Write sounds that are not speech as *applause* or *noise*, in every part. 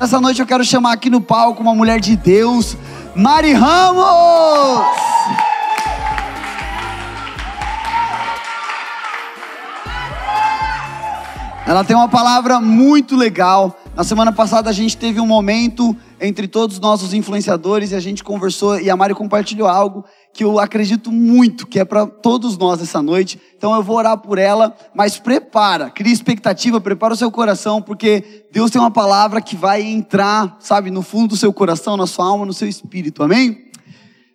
Nessa noite eu quero chamar aqui no palco uma mulher de Deus, Mari Ramos! Ela tem uma palavra muito legal. Na semana passada a gente teve um momento entre todos os influenciadores e a gente conversou e a Mari compartilhou algo que eu acredito muito que é para todos nós essa noite. Então eu vou orar por ela, mas prepara, cria expectativa, prepara o seu coração, porque Deus tem uma palavra que vai entrar, sabe, no fundo do seu coração, na sua alma, no seu espírito. Amém?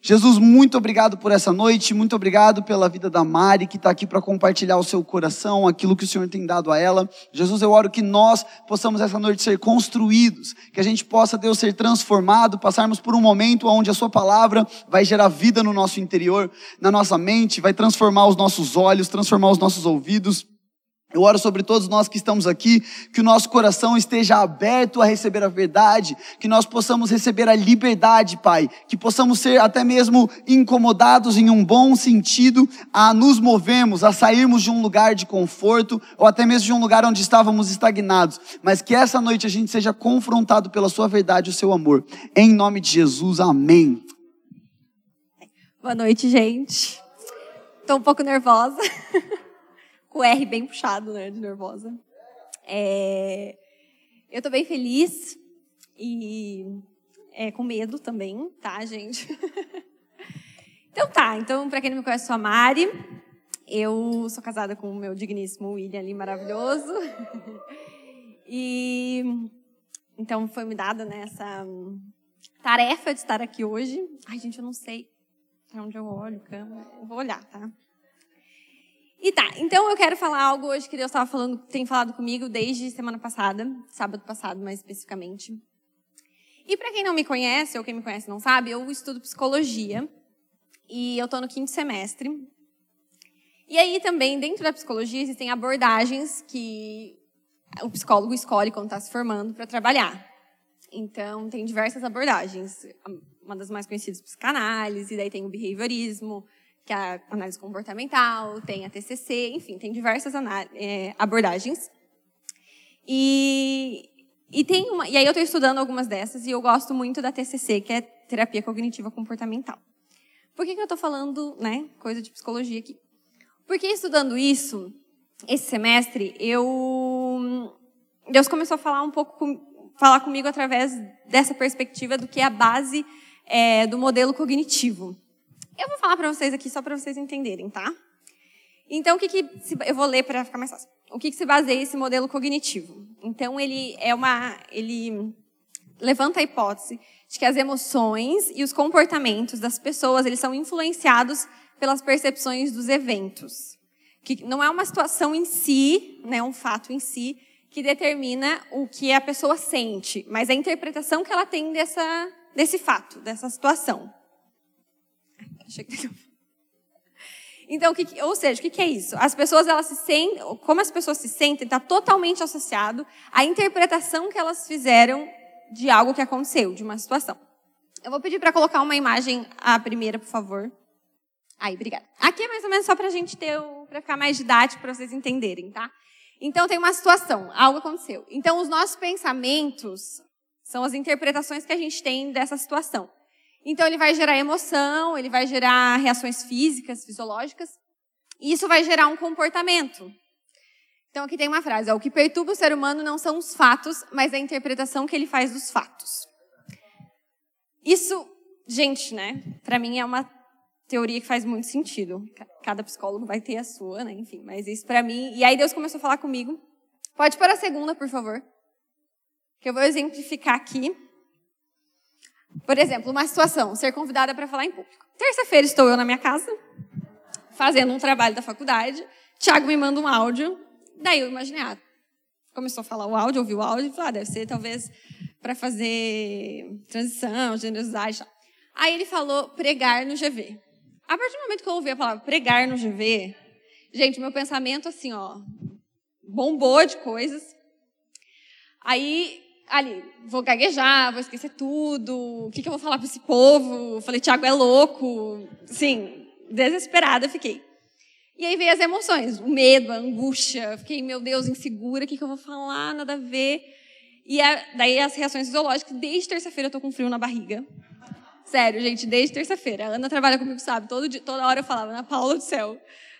Jesus, muito obrigado por essa noite, muito obrigado pela vida da Mari, que está aqui para compartilhar o seu coração, aquilo que o Senhor tem dado a ela. Jesus, eu oro que nós possamos essa noite ser construídos, que a gente possa, Deus, ser transformado, passarmos por um momento onde a Sua palavra vai gerar vida no nosso interior, na nossa mente, vai transformar os nossos olhos, transformar os nossos ouvidos. Eu oro sobre todos nós que estamos aqui, que o nosso coração esteja aberto a receber a verdade, que nós possamos receber a liberdade, Pai, que possamos ser até mesmo incomodados em um bom sentido a nos movermos, a sairmos de um lugar de conforto ou até mesmo de um lugar onde estávamos estagnados, mas que essa noite a gente seja confrontado pela Sua verdade e o Seu amor. Em nome de Jesus, amém. Boa noite, gente. Estou um pouco nervosa. *laughs* o R bem puxado, né, de nervosa. É, eu tô bem feliz e é, com medo também, tá, gente? *laughs* então tá, então para quem não me conhece, sou a Mari. Eu sou casada com o meu digníssimo William ali, maravilhoso. *laughs* e então foi me dada né, essa tarefa de estar aqui hoje. Ai, gente, eu não sei para onde eu olho, câmera. Eu vou olhar, tá? E tá, então eu quero falar algo hoje que Deus estava falando, tem falado comigo desde semana passada, sábado passado mais especificamente. E para quem não me conhece, ou quem me conhece não sabe, eu estudo psicologia e eu estou no quinto semestre. E aí também, dentro da psicologia, existem abordagens que o psicólogo escolhe quando está se formando para trabalhar. Então, tem diversas abordagens. Uma das mais conhecidas, psicanálise, daí tem o behaviorismo, que é a análise comportamental, tem a TCC, enfim, tem diversas é, abordagens. E, e, tem uma, e aí eu estou estudando algumas dessas e eu gosto muito da TCC, que é terapia cognitiva comportamental. Por que, que eu estou falando, né, coisa de psicologia aqui? Porque estudando isso, esse semestre, eu Deus começou a falar um pouco com, falar comigo através dessa perspectiva do que é a base é, do modelo cognitivo. Eu vou falar para vocês aqui só para vocês entenderem, tá? Então, o que, que se, eu vou ler para ficar mais fácil. O que, que se baseia esse modelo cognitivo? Então, ele é uma, ele levanta a hipótese de que as emoções e os comportamentos das pessoas eles são influenciados pelas percepções dos eventos, que não é uma situação em si, né, um fato em si que determina o que a pessoa sente, mas a interpretação que ela tem dessa, desse fato, dessa situação. Então, que, ou seja, o que é isso? As pessoas, elas se sentem, como as pessoas se sentem, está totalmente associado à interpretação que elas fizeram de algo que aconteceu, de uma situação. Eu vou pedir para colocar uma imagem, a primeira, por favor. Aí, obrigada. Aqui é mais ou menos só para a gente ter, para ficar mais didático, para vocês entenderem, tá? Então, tem uma situação, algo aconteceu. Então, os nossos pensamentos são as interpretações que a gente tem dessa situação. Então ele vai gerar emoção, ele vai gerar reações físicas, fisiológicas, e isso vai gerar um comportamento. Então aqui tem uma frase: ó, o que perturba o ser humano não são os fatos, mas a interpretação que ele faz dos fatos. Isso, gente, né? Para mim é uma teoria que faz muito sentido. Cada psicólogo vai ter a sua, né? Enfim, mas isso para mim. E aí Deus começou a falar comigo. Pode pôr a segunda, por favor. Que eu vou exemplificar aqui. Por exemplo, uma situação, ser convidada para falar em público. Terça-feira estou eu na minha casa, fazendo um trabalho da faculdade. Tiago me manda um áudio. Daí eu imaginei, ah, começou a falar o áudio, ouvi o áudio, falei, ah, deve ser talvez para fazer transição, generosidade. Aí ele falou pregar no GV. A partir do momento que eu ouvi a palavra pregar no GV, gente, meu pensamento assim, ó, bombou de coisas. Aí ali, vou gaguejar, vou esquecer tudo, o que, que eu vou falar para esse povo? Falei, Tiago é louco. Sim, desesperada fiquei. E aí veio as emoções, o medo, a angústia. Fiquei, meu Deus, insegura, o que, que eu vou falar? Nada a ver. E a, daí as reações fisiológicas, desde terça-feira eu tô com frio na barriga. Sério, gente, desde terça-feira. A Ana trabalha comigo, sabe? Todo dia, toda hora eu falava, Ana Paula do céu,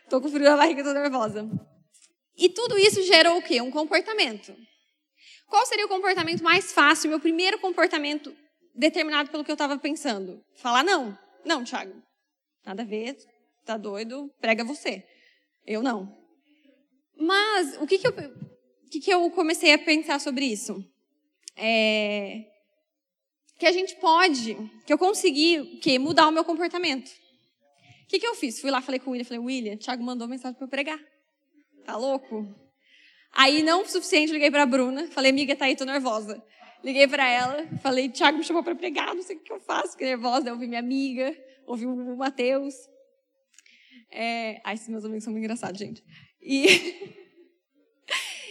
tô com frio na barriga, tô nervosa. E tudo isso gerou o quê? Um comportamento. Qual seria o comportamento mais fácil, meu primeiro comportamento determinado pelo que eu estava pensando? Falar não. Não, Thiago. Nada a ver, tá doido, prega você. Eu não. Mas o que, que, eu, que, que eu comecei a pensar sobre isso? É, que a gente pode, que eu consegui que, mudar o meu comportamento. O que, que eu fiz? Fui lá, falei com o William, falei, William, Thiago mandou mensagem para eu pregar. Tá louco? Aí, não o suficiente, liguei para a Bruna, falei, amiga, tá aí, tô nervosa. Liguei para ela, falei, Thiago me chamou para pregar, não sei o que eu faço, fiquei nervosa. Daí ouvi minha amiga, ouvi o Matheus. É... Ai, esses meus amigos são muito engraçados, gente. E,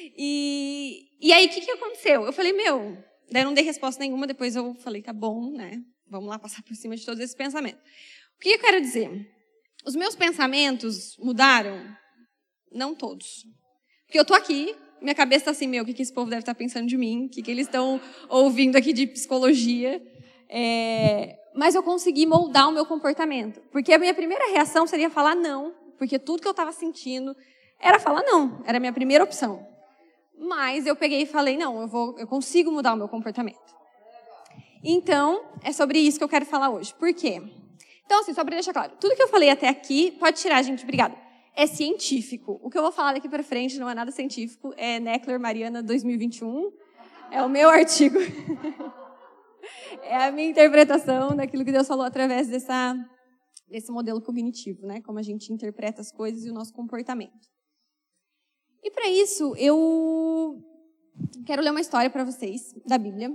*laughs* e, e aí, o que, que aconteceu? Eu falei, meu, daí não dei resposta nenhuma, depois eu falei, tá bom, né? Vamos lá passar por cima de todos esses pensamentos. O que eu quero dizer? Os meus pensamentos mudaram? Não todos. Porque eu tô aqui, minha cabeça tá assim, meu, o que, que esse povo deve estar tá pensando de mim? O que, que eles estão ouvindo aqui de psicologia? É... Mas eu consegui moldar o meu comportamento. Porque a minha primeira reação seria falar não, porque tudo que eu estava sentindo era falar não, era a minha primeira opção. Mas eu peguei e falei, não, eu, vou, eu consigo mudar o meu comportamento. Então, é sobre isso que eu quero falar hoje. Por quê? Então, assim, só para deixar claro, tudo que eu falei até aqui, pode tirar, gente, obrigada. É científico. O que eu vou falar daqui para frente não é nada científico, é Neckler Mariana 2021. É o meu artigo. *laughs* é a minha interpretação daquilo que Deus falou através dessa, desse modelo cognitivo, né? Como a gente interpreta as coisas e o nosso comportamento. E para isso, eu quero ler uma história para vocês da Bíblia.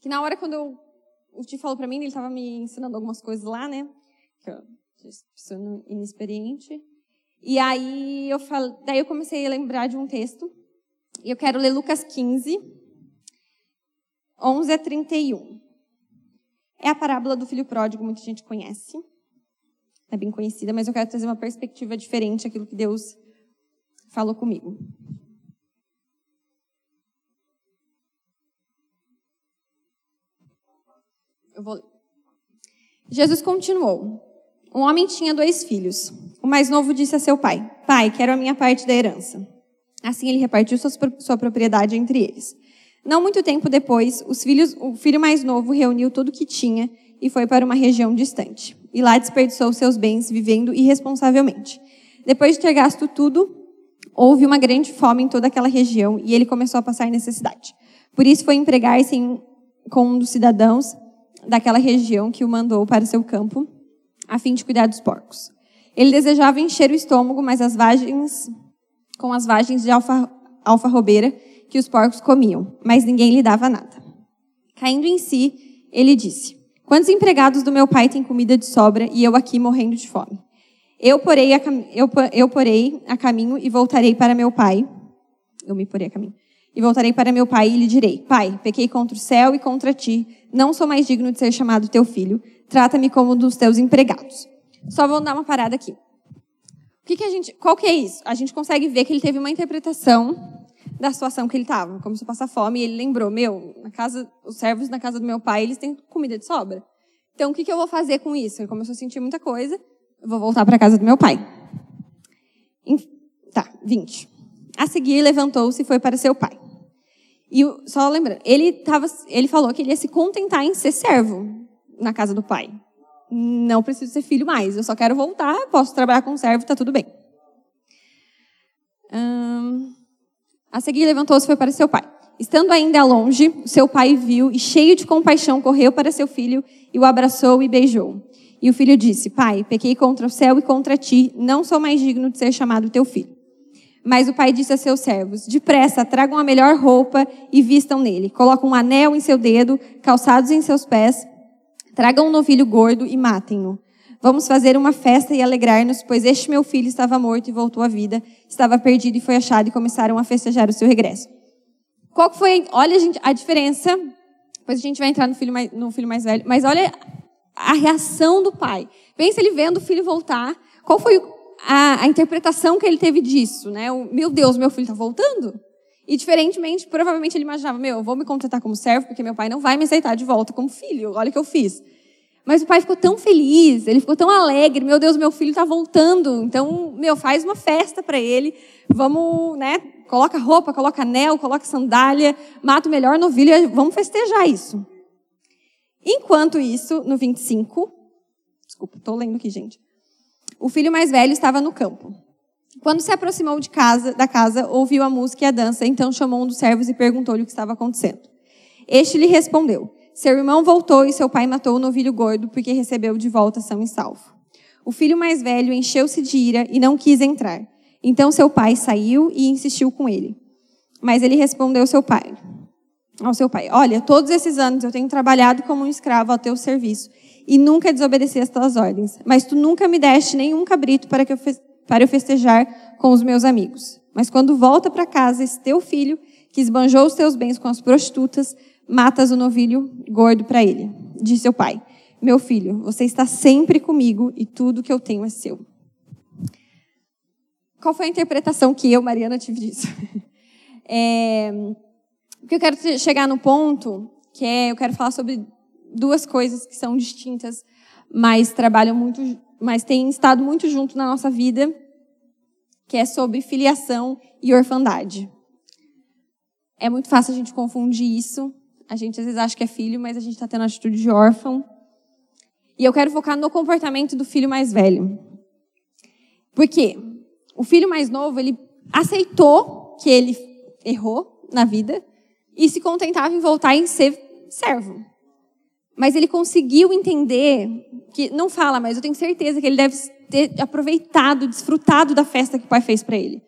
Que na hora quando eu, o Ti falou para mim, ele estava me ensinando algumas coisas lá, né? Que eu sou inexperiente. E aí eu falo, daí eu comecei a lembrar de um texto. E eu quero ler Lucas 15, 11 a 31. É a parábola do filho pródigo, muita gente conhece. É bem conhecida, mas eu quero trazer uma perspectiva diferente aquilo que Deus falou comigo. Eu vou ler. Jesus continuou. Um homem tinha dois filhos. O mais novo disse a seu pai: Pai, quero a minha parte da herança. Assim ele repartiu sua propriedade entre eles. Não muito tempo depois, filhos, o filho mais novo reuniu tudo o que tinha e foi para uma região distante. E lá desperdiçou seus bens vivendo irresponsavelmente. Depois de ter gasto tudo, houve uma grande fome em toda aquela região e ele começou a passar necessidade. Por isso foi empregar-se com um dos cidadãos daquela região que o mandou para seu campo, a fim de cuidar dos porcos. Ele desejava encher o estômago, mas as vagens, com as vagens de alfa, alfarrobeira que os porcos comiam, mas ninguém lhe dava nada. Caindo em si, ele disse: Quantos empregados do meu pai têm comida de sobra e eu aqui morrendo de fome? Eu porei, a, eu, eu porei a caminho e voltarei para meu pai. Eu me porei a caminho. E voltarei para meu pai e lhe direi: Pai, pequei contra o céu e contra ti. Não sou mais digno de ser chamado teu filho. Trata-me como dos teus empregados. Só vou dar uma parada aqui. O que, que a gente, qual que é isso? A gente consegue ver que ele teve uma interpretação da situação que ele estava. Começou a passar fome e ele lembrou: Meu, na casa, os servos na casa do meu pai, eles têm comida de sobra. Então, o que, que eu vou fazer com isso? Ele começou a sentir muita coisa. Eu vou voltar para a casa do meu pai. Tá, 20. A seguir, levantou-se e foi para seu pai. E só lembrando, ele, tava, ele falou que ele ia se contentar em ser servo na casa do pai. Não preciso ser filho mais, eu só quero voltar, posso trabalhar com servo, está tudo bem. Hum, a seguir, levantou-se e foi para seu pai. Estando ainda longe, seu pai viu e, cheio de compaixão, correu para seu filho e o abraçou e beijou. E o filho disse: Pai, pequei contra o céu e contra ti, não sou mais digno de ser chamado teu filho. Mas o pai disse a seus servos: Depressa, tragam a melhor roupa e vistam nele. Colocam um anel em seu dedo, calçados em seus pés. Tragam um novilho gordo e matem-no. Vamos fazer uma festa e alegrar-nos, pois este meu filho estava morto e voltou à vida, estava perdido e foi achado, e começaram a festejar o seu regresso. Qual foi, olha gente, a diferença, depois a gente vai entrar no filho mais, no filho mais velho, mas olha a reação do pai. Pensa ele vendo o filho voltar. Qual foi a, a interpretação que ele teve disso? Né? O, meu Deus, meu filho está voltando? E diferentemente, provavelmente ele imaginava, meu, eu vou me contratar como servo porque meu pai não vai me aceitar de volta como filho. Olha o que eu fiz. Mas o pai ficou tão feliz, ele ficou tão alegre. Meu Deus, meu filho está voltando. Então, meu, faz uma festa para ele. Vamos, né? Coloca roupa, coloca anel, coloca sandália, mata o melhor novilho vamos festejar isso. Enquanto isso, no 25, desculpa, estou lendo aqui, gente. O filho mais velho estava no campo. Quando se aproximou de casa, da casa, ouviu a música e a dança, então chamou um dos servos e perguntou-lhe o que estava acontecendo. Este lhe respondeu: Seu irmão voltou e seu pai matou o novilho gordo porque recebeu de volta são e salvo. O filho mais velho encheu-se de ira e não quis entrar. Então seu pai saiu e insistiu com ele. Mas ele respondeu ao seu pai: ao seu pai: Olha, todos esses anos eu tenho trabalhado como um escravo ao teu serviço e nunca desobedeci as tuas ordens. Mas tu nunca me deste nenhum cabrito para, que eu, para eu festejar com os meus amigos. Mas quando volta para casa esse teu filho, que esbanjou os teus bens com as prostitutas, matas o novilho gordo para ele. Disse seu pai: Meu filho, você está sempre comigo e tudo que eu tenho é seu. Qual foi a interpretação que eu, Mariana, tive disso? *laughs* É, porque eu quero chegar no ponto que é, eu quero falar sobre duas coisas que são distintas, mas trabalham muito, mas têm estado muito junto na nossa vida, que é sobre filiação e orfandade. É muito fácil a gente confundir isso. A gente às vezes acha que é filho, mas a gente está tendo a atitude de órfão. E eu quero focar no comportamento do filho mais velho. Por quê? O filho mais novo, ele aceitou que ele errou na vida e se contentava em voltar em ser servo. Mas ele conseguiu entender que não fala, mas eu tenho certeza que ele deve ter aproveitado, desfrutado da festa que o pai fez para ele.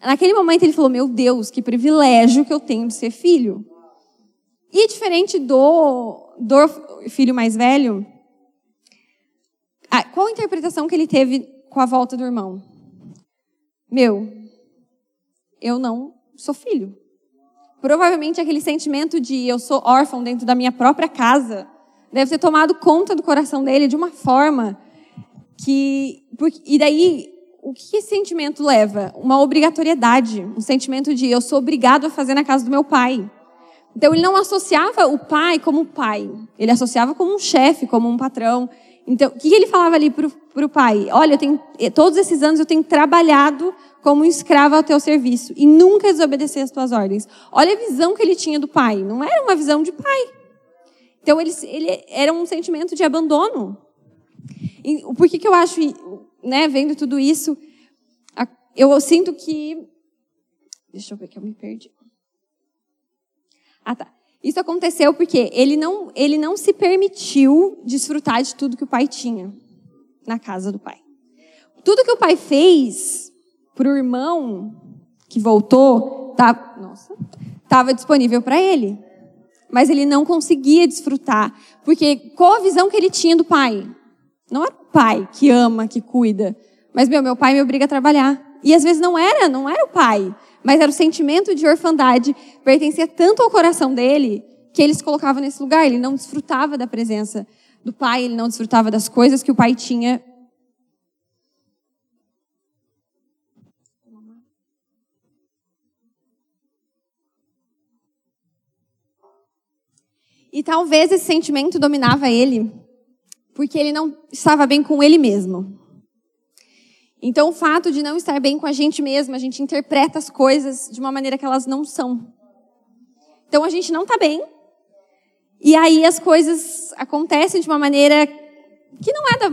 Naquele momento ele falou: "Meu Deus, que privilégio que eu tenho de ser filho". E diferente do, do filho mais velho, qual a interpretação que ele teve com a volta do irmão? Meu, eu não sou filho. Provavelmente aquele sentimento de eu sou órfão dentro da minha própria casa deve ter tomado conta do coração dele de uma forma que. E daí, o que esse sentimento leva? Uma obrigatoriedade, um sentimento de eu sou obrigado a fazer na casa do meu pai. Então ele não associava o pai como pai, ele associava como um chefe, como um patrão. Então, o que ele falava ali para o pai? Olha, eu tenho, todos esses anos eu tenho trabalhado como um escravo ao teu serviço e nunca desobedecer as tuas ordens. Olha a visão que ele tinha do pai. Não era uma visão de pai. Então, ele, ele era um sentimento de abandono. E por que, que eu acho, né, vendo tudo isso, eu sinto que. Deixa eu ver que eu me perdi. Ah, tá. Isso aconteceu porque ele não, ele não se permitiu desfrutar de tudo que o pai tinha na casa do pai. Tudo que o pai fez para o irmão que voltou, tá, disponível para ele. Mas ele não conseguia desfrutar. Porque qual a visão que ele tinha do pai? Não era o pai que ama, que cuida. Mas, meu, meu pai me obriga a trabalhar. E às vezes não era, não era o pai mas era o sentimento de orfandade, pertencia tanto ao coração dele, que ele se colocava nesse lugar. Ele não desfrutava da presença do pai, ele não desfrutava das coisas que o pai tinha. E talvez esse sentimento dominava ele, porque ele não estava bem com ele mesmo. Então, o fato de não estar bem com a gente mesmo, a gente interpreta as coisas de uma maneira que elas não são. Então, a gente não está bem. E aí as coisas acontecem de uma maneira que não é da,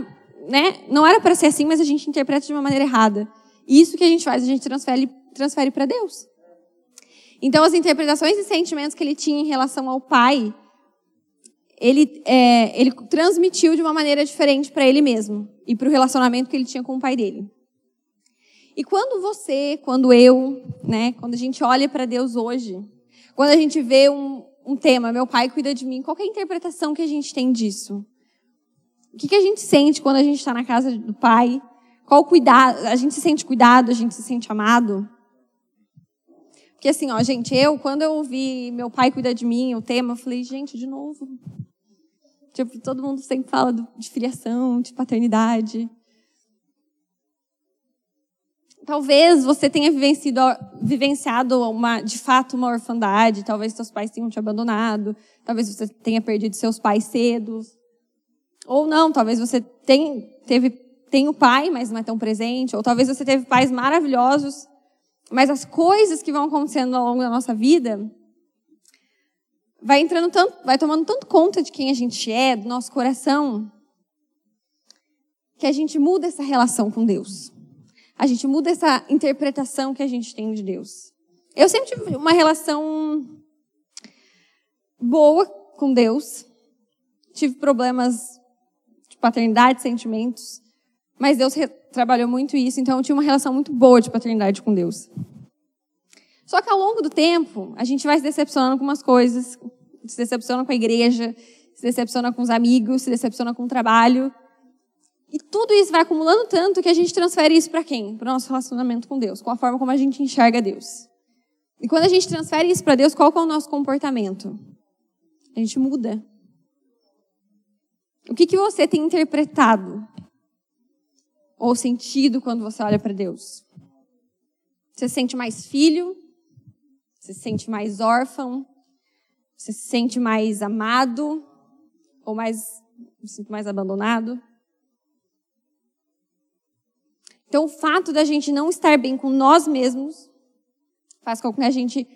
né? Não era para ser assim, mas a gente interpreta de uma maneira errada. E isso que a gente faz, a gente transfere, transfere para Deus. Então, as interpretações e sentimentos que ele tinha em relação ao pai, ele, é, ele transmitiu de uma maneira diferente para ele mesmo e para o relacionamento que ele tinha com o pai dele. E quando você, quando eu, né, quando a gente olha para Deus hoje, quando a gente vê um, um, tema, meu pai cuida de mim, qual é a interpretação que a gente tem disso? O que, que a gente sente quando a gente está na casa do pai? Qual cuidado? A gente se sente cuidado, a gente se sente amado? Porque assim, ó, gente, eu, quando eu ouvi meu pai cuida de mim, o tema, eu falei, gente, de novo. Tipo, todo mundo sempre fala de filiação, de paternidade. Talvez você tenha vivenciado uma, de fato uma orfandade, talvez seus pais tenham te abandonado, talvez você tenha perdido seus pais cedo. Ou não, talvez você tem, teve, tem o pai, mas não é tão presente, ou talvez você teve pais maravilhosos, mas as coisas que vão acontecendo ao longo da nossa vida vai entrando tanto, vai tomando tanto conta de quem a gente é, do nosso coração, que a gente muda essa relação com Deus. A gente muda essa interpretação que a gente tem de Deus. Eu sempre tive uma relação boa com Deus. Tive problemas de paternidade, sentimentos, mas Deus trabalhou muito isso, então eu tinha uma relação muito boa de paternidade com Deus. Só que ao longo do tempo, a gente vai se decepcionando com umas coisas, se decepciona com a igreja, se decepciona com os amigos, se decepciona com o trabalho. E tudo isso vai acumulando tanto que a gente transfere isso para quem? Para o nosso relacionamento com Deus, com a forma como a gente enxerga Deus. E quando a gente transfere isso para Deus, qual é o nosso comportamento? A gente muda. O que, que você tem interpretado ou sentido quando você olha para Deus? Você se sente mais filho? Você se sente mais órfão? Você se sente mais amado? Ou mais, se sente mais abandonado? Então, o fato da gente não estar bem com nós mesmos faz com que a gente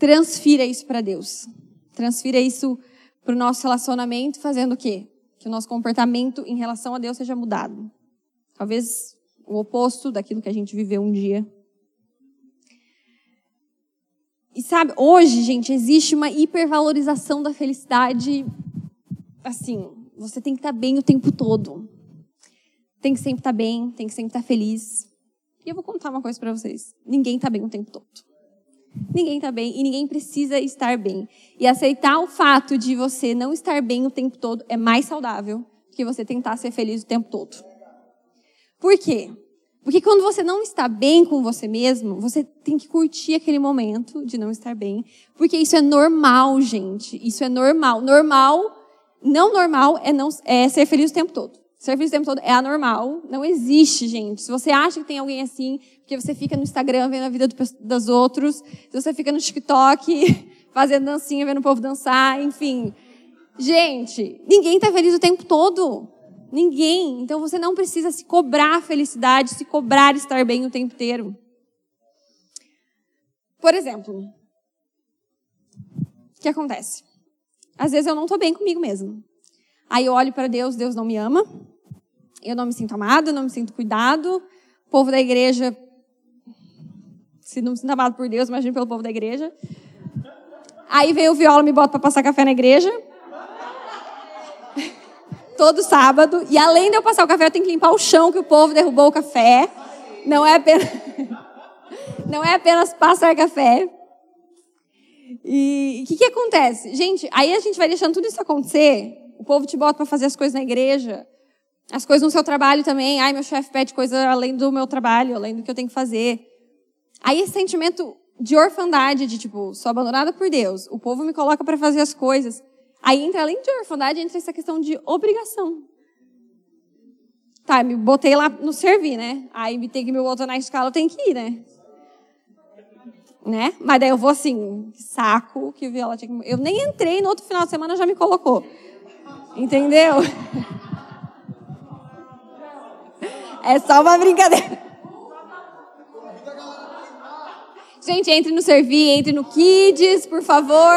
transfira isso para Deus. Transfira isso para o nosso relacionamento, fazendo o quê? Que o nosso comportamento em relação a Deus seja mudado. Talvez o oposto daquilo que a gente viveu um dia. E sabe, hoje, gente, existe uma hipervalorização da felicidade. Assim, você tem que estar bem o tempo todo. Tem que sempre estar bem, tem que sempre estar feliz. E eu vou contar uma coisa para vocês. Ninguém está bem o tempo todo. Ninguém está bem e ninguém precisa estar bem. E aceitar o fato de você não estar bem o tempo todo é mais saudável do que você tentar ser feliz o tempo todo. Por quê? Porque quando você não está bem com você mesmo, você tem que curtir aquele momento de não estar bem. Porque isso é normal, gente. Isso é normal. Normal, não normal é, não, é ser feliz o tempo todo. Ser feliz o tempo todo é anormal. Não existe, gente. Se você acha que tem alguém assim, porque você fica no Instagram vendo a vida do, dos outros, se você fica no TikTok *laughs* fazendo dancinha, vendo o povo dançar, enfim. Gente, ninguém está feliz o tempo todo. Ninguém. Então você não precisa se cobrar felicidade, se cobrar estar bem o tempo inteiro. Por exemplo, o que acontece? Às vezes eu não estou bem comigo mesmo. Aí eu olho para Deus, Deus não me ama. Eu não me sinto amado, eu não me sinto cuidado. O povo da igreja, se não me sinto amado por Deus, imagine pelo povo da igreja. Aí vem o viola, me bota para passar café na igreja *laughs* todo sábado. E além de eu passar o café, eu tenho que limpar o chão que o povo derrubou o café. Não é apenas, *laughs* não é apenas passar café. E o que, que acontece? Gente, aí a gente vai deixando tudo isso acontecer. O povo te bota para fazer as coisas na igreja, as coisas no seu trabalho também. Ai, meu chefe pede coisa além do meu trabalho, além do que eu tenho que fazer. Aí esse sentimento de orfandade, de tipo, sou abandonada por Deus. O povo me coloca para fazer as coisas. Aí entra, além de orfandade, entra essa questão de obrigação. Tá, me botei lá no servir, né? Aí me tem que me botar na escala, eu tenho que ir, né? Né? Mas daí eu vou assim, saco que Viola tinha que... Eu nem entrei no outro final de semana, já me colocou. Entendeu? *laughs* É só uma brincadeira. Gente, entre no Servir, entre no Kids, por favor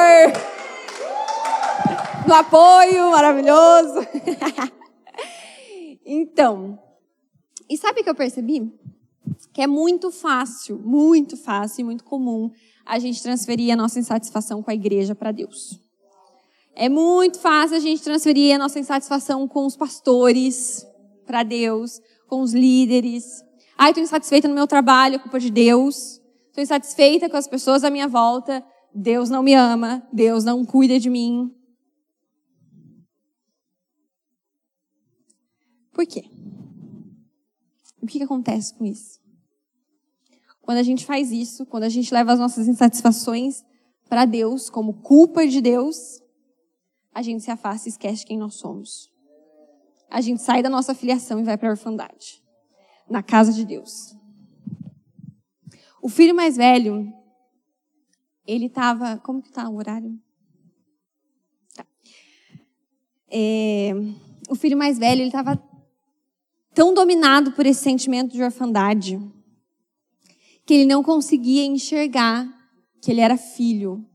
no apoio maravilhoso. *laughs* então, e sabe o que eu percebi? Que é muito fácil, muito fácil e muito comum a gente transferir a nossa insatisfação com a igreja para Deus. É muito fácil a gente transferir a nossa insatisfação com os pastores para Deus, com os líderes. Ai, estou insatisfeita no meu trabalho, é culpa de Deus. Estou insatisfeita com as pessoas à minha volta. Deus não me ama, Deus não cuida de mim. Por quê? O que, que acontece com isso? Quando a gente faz isso, quando a gente leva as nossas insatisfações para Deus, como culpa de Deus, a gente se afasta e esquece quem nós somos. A gente sai da nossa filiação e vai para a orfandade, na casa de Deus. O filho mais velho, ele estava. Como que tá o horário? Tá. É, o filho mais velho, ele estava tão dominado por esse sentimento de orfandade que ele não conseguia enxergar que ele era filho.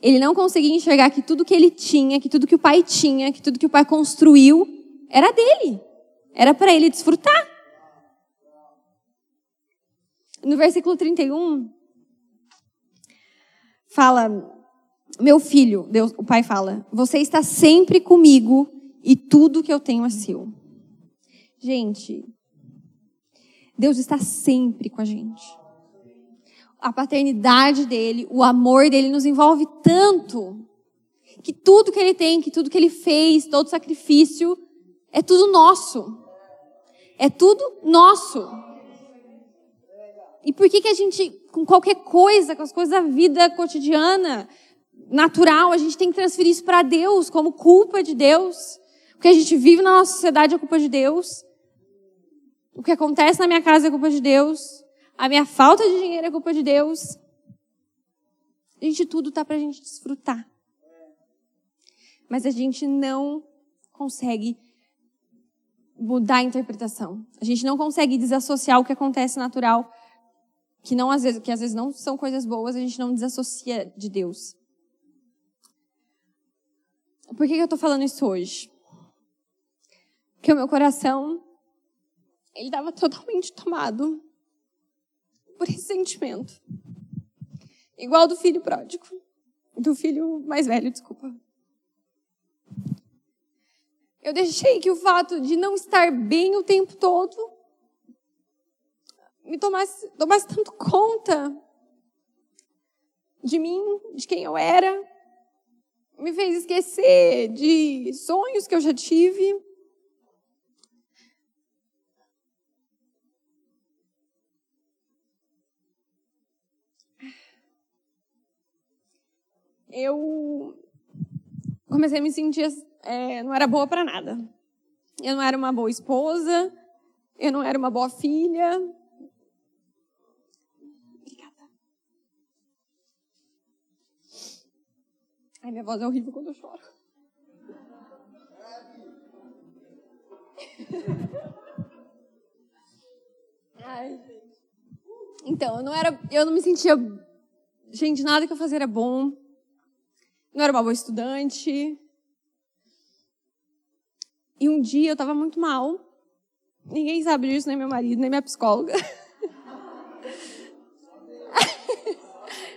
Ele não conseguia enxergar que tudo que ele tinha, que tudo que o pai tinha, que tudo que o pai construiu era dele. Era para ele desfrutar. No versículo 31, fala: Meu filho, Deus, o pai fala, você está sempre comigo e tudo que eu tenho é seu. Gente, Deus está sempre com a gente. A paternidade dele, o amor dele nos envolve tanto que tudo que ele tem, que tudo que ele fez, todo sacrifício, é tudo nosso. É tudo nosso. E por que, que a gente, com qualquer coisa, com as coisas da vida cotidiana, natural, a gente tem que transferir isso para Deus como culpa de Deus? Porque a gente vive na nossa sociedade é culpa de Deus. O que acontece na minha casa é culpa de Deus. A minha falta de dinheiro é culpa de Deus. Gente, tudo tá pra gente desfrutar. Mas a gente não consegue mudar a interpretação. A gente não consegue desassociar o que acontece natural, que não às vezes, que às vezes não são coisas boas, a gente não desassocia de Deus. Por que, que eu estou falando isso hoje? Porque o meu coração ele estava totalmente tomado por esse sentimento. Igual do filho pródigo. Do filho mais velho, desculpa. Eu deixei que o fato de não estar bem o tempo todo me tomasse, tomasse tanto conta de mim, de quem eu era, me fez esquecer de sonhos que eu já tive, eu comecei a me sentir, é, não era boa para nada. Eu não era uma boa esposa, eu não era uma boa filha. Obrigada. Ai, minha voz é horrível quando eu choro. Ai, então, eu não era, eu não me sentia, gente, nada que eu fazia era bom não era uma boa estudante. E um dia eu estava muito mal. Ninguém sabe disso, nem meu marido, nem minha psicóloga. *laughs*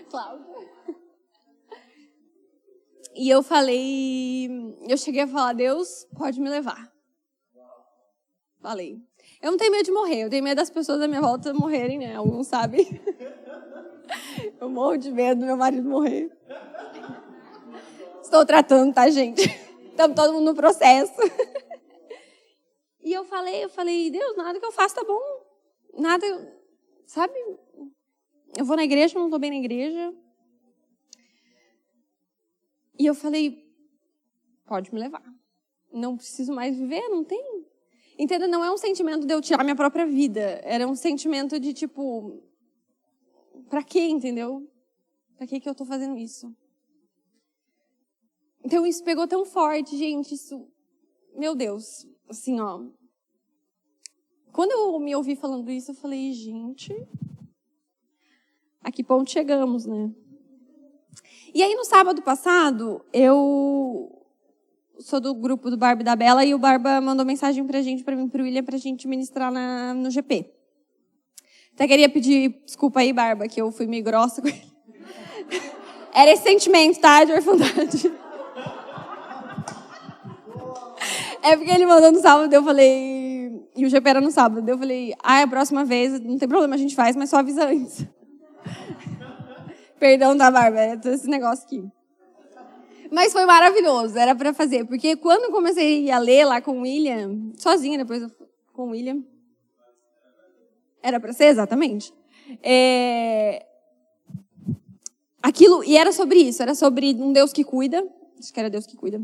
Cláudia. E eu falei, eu cheguei a falar, Deus, pode me levar. Falei. Eu não tenho medo de morrer, eu tenho medo das pessoas da minha volta morrerem, né? Alguns sabem. *laughs* Eu morro de medo do meu marido morrer. Estou tratando, tá, gente? Estamos todo mundo no processo. *laughs* E eu falei, eu falei, Deus, nada que eu faço tá bom. Nada, sabe? Eu vou na igreja, não estou bem na igreja. E eu falei, pode me levar. Não preciso mais viver, não tem. Entenda, não é um sentimento de eu tirar minha própria vida. Era um sentimento de tipo, pra quê, entendeu? Pra que que eu tô fazendo isso? Então isso pegou tão forte, gente, isso, meu Deus, assim, ó. Quando eu me ouvi falando isso, eu falei, gente, a que ponto chegamos, né? E aí no sábado passado, eu sou do grupo do Barba e da Bela e o Barba mandou mensagem pra gente, pra mim, pro William, pra gente ministrar na, no GP. Até queria pedir desculpa aí, Barba, que eu fui meio grossa com ele. *laughs* Era esse sentimento, tá, de orfandade. É porque ele mandou no sábado, eu falei. E o GP era no sábado. Eu falei, ah, a próxima vez, não tem problema, a gente faz, mas só avisa antes. *laughs* Perdão da barba, é esse negócio aqui. Mas foi maravilhoso, era para fazer. Porque quando comecei a ler lá com o William, sozinha depois com o William. Era para ser, exatamente. É... Aquilo, e era sobre isso, era sobre um Deus que cuida. Acho que era Deus que cuida.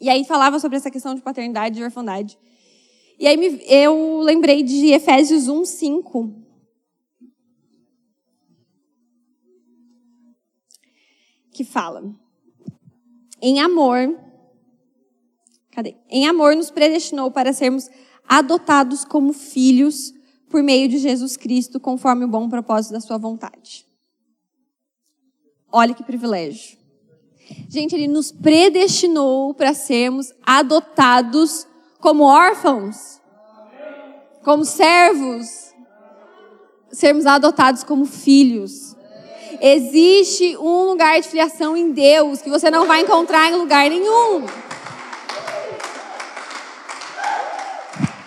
E aí falava sobre essa questão de paternidade e orfandade. E aí eu lembrei de Efésios 1, 5. Que fala: Em amor. Cadê? Em amor nos predestinou para sermos adotados como filhos por meio de Jesus Cristo, conforme o bom propósito da sua vontade. Olha que privilégio. Gente, ele nos predestinou para sermos adotados como órfãos, como servos, sermos adotados como filhos. Existe um lugar de filiação em Deus que você não vai encontrar em lugar nenhum.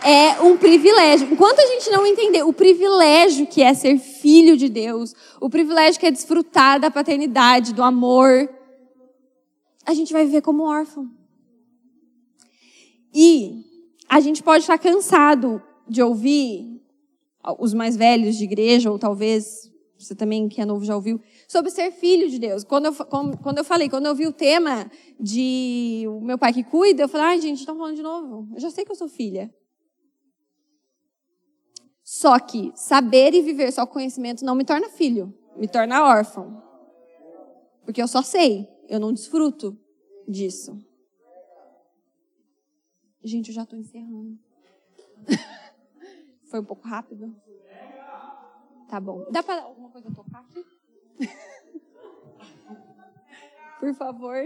É um privilégio. Enquanto a gente não entender o privilégio que é ser filho de Deus, o privilégio que é desfrutar da paternidade, do amor, a gente vai viver como órfão. E a gente pode estar cansado de ouvir os mais velhos de igreja, ou talvez você também que é novo já ouviu, sobre ser filho de Deus. Quando eu, quando eu falei, quando eu vi o tema de o meu pai que cuida, eu falei, ai gente, estão falando de novo. Eu já sei que eu sou filha. Só que saber e viver só conhecimento não me torna filho, me torna órfão. Porque eu só sei, eu não desfruto disso. Gente, eu já estou encerrando. *laughs* Foi um pouco rápido? Tá bom. Dá para alguma coisa tocar aqui? *laughs* Por favor.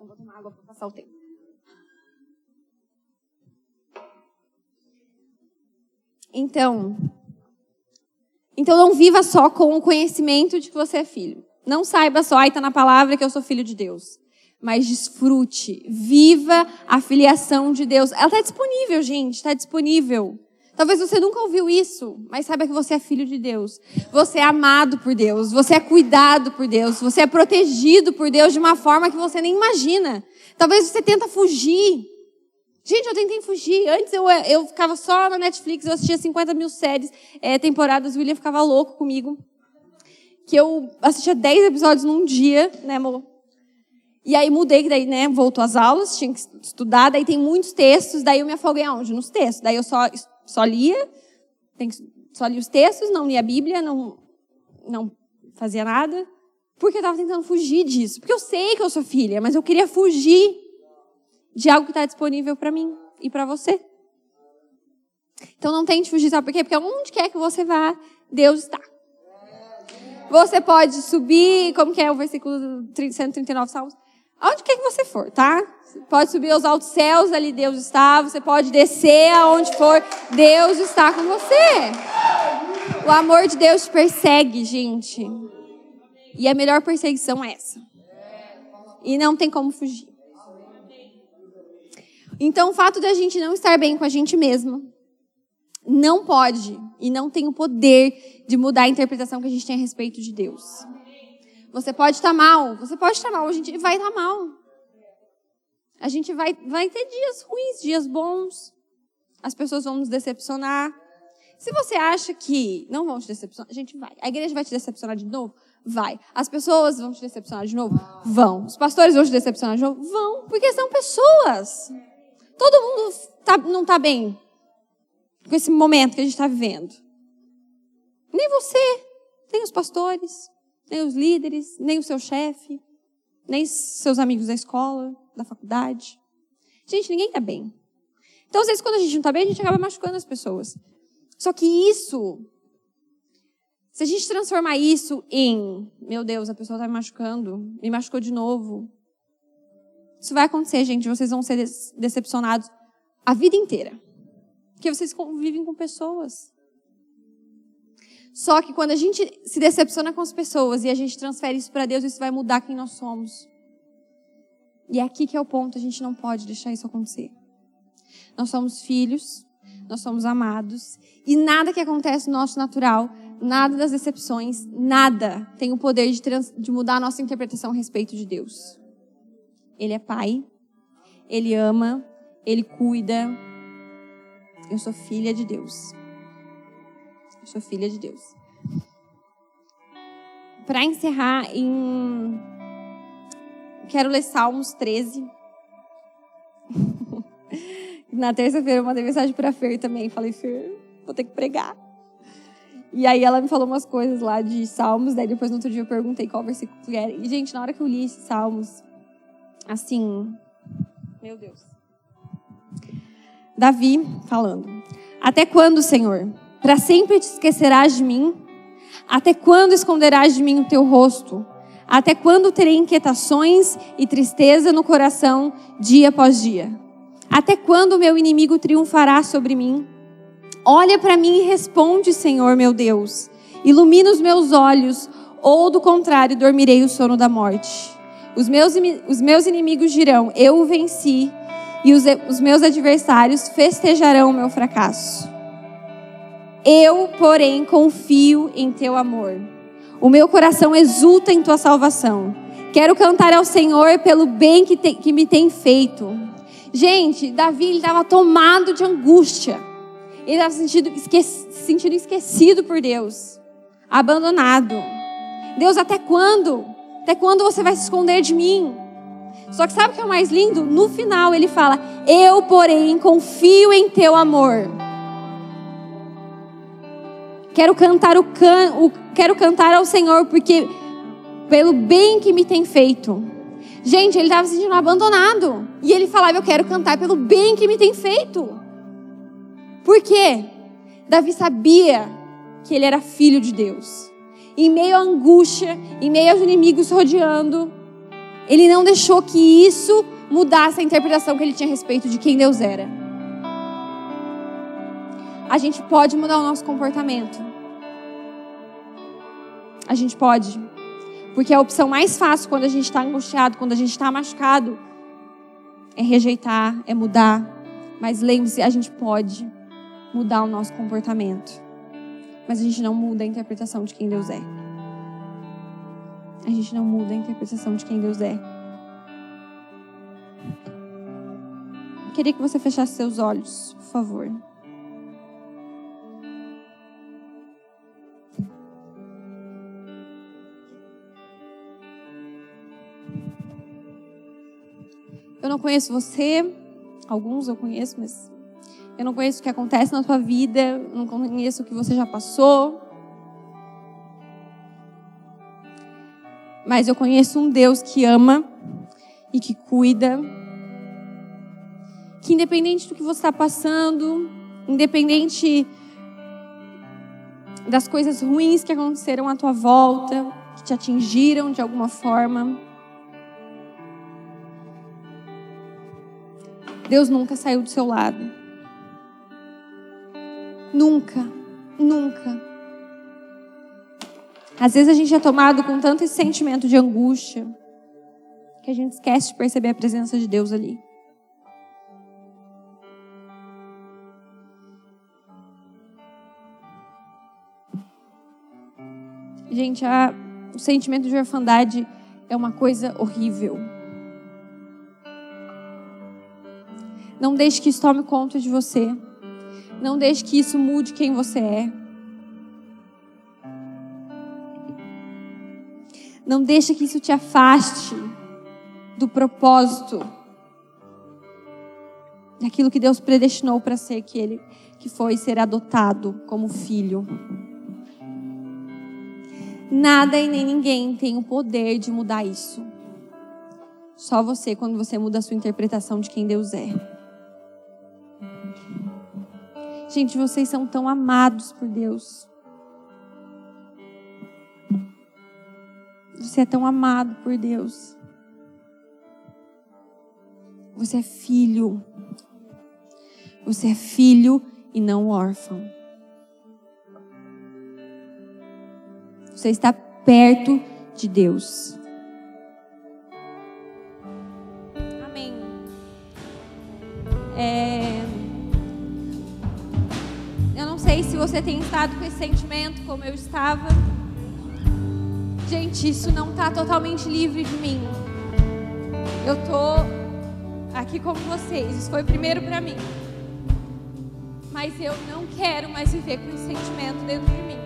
Eu vou tomar água para passar o tempo. Então, então não viva só com o conhecimento de que você é filho. Não saiba só, ai, está na palavra que eu sou filho de Deus. Mas desfrute, viva a filiação de Deus. Ela está disponível, gente, está disponível. Talvez você nunca ouviu isso, mas saiba que você é filho de Deus. Você é amado por Deus, você é cuidado por Deus, você é protegido por Deus de uma forma que você nem imagina. Talvez você tenta fugir. Gente, eu tentei fugir. Antes eu, eu ficava só na Netflix, eu assistia 50 mil séries, é, temporadas, o William ficava louco comigo que eu assistia 10 episódios num dia, né, amor? E aí mudei, daí, né, voltou às aulas, tinha que estudar, daí tem muitos textos, daí eu me afoguei aonde? Nos textos. Daí eu só, só lia, só lia os textos, não lia a Bíblia, não, não fazia nada, porque eu estava tentando fugir disso. Porque eu sei que eu sou filha, mas eu queria fugir de algo que está disponível para mim e para você. Então não tente fugir, sabe por quê? Porque onde quer que você vá, Deus está. Você pode subir, como que é o versículo 139 Salmos? Aonde quer que você for, tá? Você pode subir aos altos céus, ali Deus está. Você pode descer aonde for, Deus está com você. O amor de Deus te persegue, gente. E a melhor perseguição é essa. E não tem como fugir. Então, o fato de a gente não estar bem com a gente mesmo não pode e não tem o poder de mudar a interpretação que a gente tem a respeito de Deus. Você pode estar mal, você pode estar mal, a gente vai estar mal. A gente vai, vai ter dias ruins, dias bons. As pessoas vão nos decepcionar. Se você acha que não vão te decepcionar, a gente vai. A igreja vai te decepcionar de novo? Vai. As pessoas vão te decepcionar de novo? Vão. Os pastores vão te decepcionar de novo? Vão. Porque são pessoas. Todo mundo tá, não está bem com esse momento que a gente está vivendo. Nem você, nem os pastores, nem os líderes, nem o seu chefe, nem seus amigos da escola, da faculdade. Gente, ninguém está bem. Então, às vezes, quando a gente não está bem, a gente acaba machucando as pessoas. Só que isso, se a gente transformar isso em, meu Deus, a pessoa está me machucando, me machucou de novo. Isso vai acontecer, gente. Vocês vão ser decepcionados a vida inteira. Porque vocês convivem com pessoas. Só que quando a gente se decepciona com as pessoas e a gente transfere isso para Deus, isso vai mudar quem nós somos. E é aqui que é o ponto, a gente não pode deixar isso acontecer. Nós somos filhos, nós somos amados, e nada que acontece no nosso natural, nada das decepções, nada tem o poder de, de mudar a nossa interpretação a respeito de Deus. Ele é Pai, Ele ama, Ele cuida, eu sou filha de Deus. Eu sou filha de Deus. Para encerrar, em... quero ler Salmos 13. *laughs* Na terça-feira eu mandei mensagem para Fer também. Falei, Fer, vou ter que pregar. E aí ela me falou umas coisas lá de Salmos, daí depois no outro dia eu perguntei qual versículo era. E, gente, na hora que eu li esses Salmos, assim, meu Deus. Davi falando: Até quando, Senhor? Para sempre te esquecerás de mim? Até quando esconderás de mim o teu rosto? Até quando terei inquietações e tristeza no coração dia após dia? Até quando o meu inimigo triunfará sobre mim? Olha para mim e responde, Senhor meu Deus. Ilumina os meus olhos, ou do contrário, dormirei o sono da morte. Os meus, os meus inimigos dirão: Eu o venci, e os, os meus adversários festejarão o meu fracasso. Eu, porém, confio em teu amor. O meu coração exulta em tua salvação. Quero cantar ao Senhor pelo bem que, te, que me tem feito. Gente, Davi estava tomado de angústia. Ele estava se sentindo, sentindo esquecido por Deus, abandonado. Deus, até quando? Até quando você vai se esconder de mim? Só que sabe o que é o mais lindo? No final ele fala: Eu, porém, confio em teu amor. Quero cantar o, can, o quero cantar ao Senhor porque pelo bem que me tem feito. Gente, ele estava se sentindo abandonado. E ele falava: Eu quero cantar pelo bem que me tem feito. Por quê? Davi sabia que ele era filho de Deus. Em meio à angústia, em meio aos inimigos rodeando, ele não deixou que isso mudasse a interpretação que ele tinha a respeito de quem Deus era. A gente pode mudar o nosso comportamento. A gente pode. Porque a opção mais fácil quando a gente está angustiado, quando a gente está machucado, é rejeitar, é mudar. Mas lembre-se, a gente pode mudar o nosso comportamento. Mas a gente não muda a interpretação de quem Deus é. A gente não muda a interpretação de quem Deus é. Queria que você fechasse seus olhos, por favor. Eu não conheço você, alguns eu conheço, mas eu não conheço o que acontece na tua vida, não conheço o que você já passou. Mas eu conheço um Deus que ama e que cuida. Que independente do que você está passando, independente das coisas ruins que aconteceram à tua volta, que te atingiram de alguma forma, Deus nunca saiu do seu lado. Nunca, nunca. Às vezes a gente é tomado com tanto esse sentimento de angústia que a gente esquece de perceber a presença de Deus ali. Gente, a, o sentimento de orfandade é uma coisa horrível. Não deixe que isso tome conta de você. Não deixe que isso mude quem você é. Não deixe que isso te afaste do propósito daquilo que Deus predestinou para ser que ele que foi ser adotado como filho. Nada e nem ninguém tem o poder de mudar isso. Só você quando você muda a sua interpretação de quem Deus é. Gente, vocês são tão amados por Deus. Você é tão amado por Deus. Você é filho. Você é filho e não órfão. Você está perto de Deus. Amém. É você tem estado com esse sentimento como eu estava. Gente, isso não está totalmente livre de mim. Eu tô aqui como vocês. Isso foi primeiro para mim. Mas eu não quero mais viver com esse sentimento dentro de mim.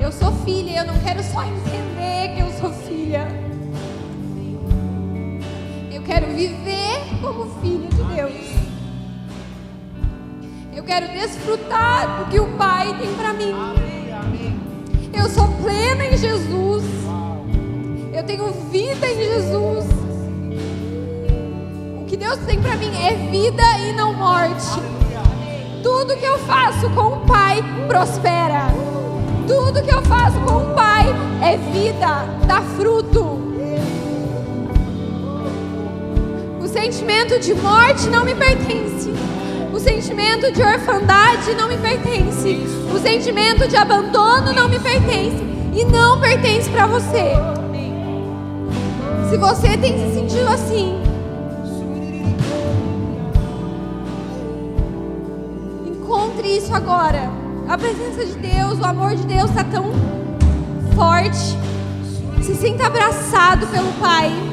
Eu sou filha, eu não quero só entender que eu sou filha. Eu quero viver como filha de Deus. Quero desfrutar do que o Pai tem para mim. eu sou plena em Jesus. Eu tenho vida em Jesus. O que Deus tem para mim é vida e não morte. Tudo que eu faço com o Pai prospera. Tudo que eu faço com o Pai é vida, dá fruto. O sentimento de morte não me pertence. O sentimento de orfandade não me pertence. O sentimento de abandono não me pertence. E não pertence para você. Se você tem se sentido assim, encontre isso agora. A presença de Deus, o amor de Deus está tão forte. Se sinta abraçado pelo Pai.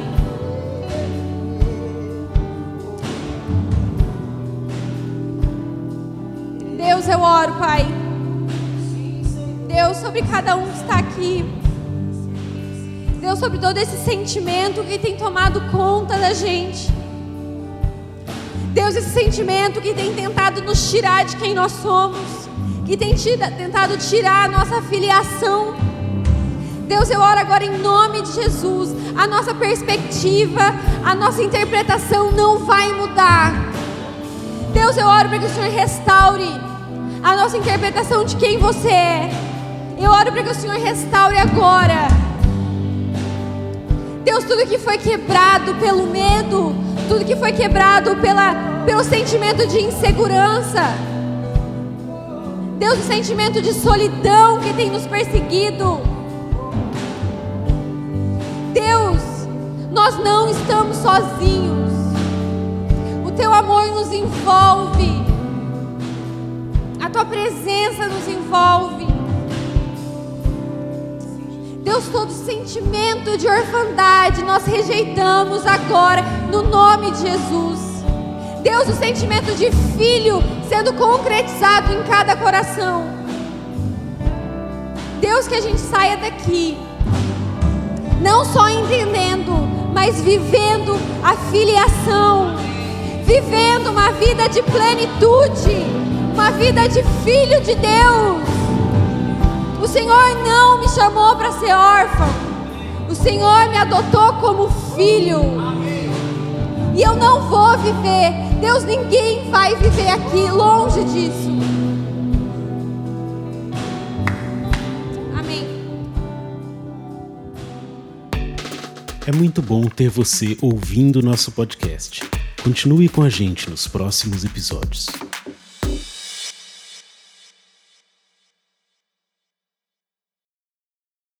Eu oro, Pai. Deus, sobre cada um que está aqui. Deus, sobre todo esse sentimento que tem tomado conta da gente. Deus, esse sentimento que tem tentado nos tirar de quem nós somos, que tem tira, tentado tirar a nossa filiação. Deus, eu oro agora em nome de Jesus. A nossa perspectiva, a nossa interpretação não vai mudar. Deus, eu oro para que o Senhor restaure a nossa interpretação de quem você é. Eu oro para que o Senhor restaure agora. Deus, tudo que foi quebrado pelo medo, tudo que foi quebrado pela, pelo sentimento de insegurança, Deus, o sentimento de solidão que tem nos perseguido. Deus, nós não estamos sozinhos. O teu amor nos envolve. Tua presença nos envolve. Deus, todo sentimento de orfandade nós rejeitamos agora, no nome de Jesus. Deus, o sentimento de filho sendo concretizado em cada coração. Deus, que a gente saia daqui, não só entendendo, mas vivendo a filiação, vivendo uma vida de plenitude, uma vida de filho de Deus. O Senhor não me chamou para ser órfão. O Senhor me adotou como filho. E eu não vou viver. Deus, ninguém vai viver aqui longe disso. Amém. É muito bom ter você ouvindo nosso podcast. Continue com a gente nos próximos episódios.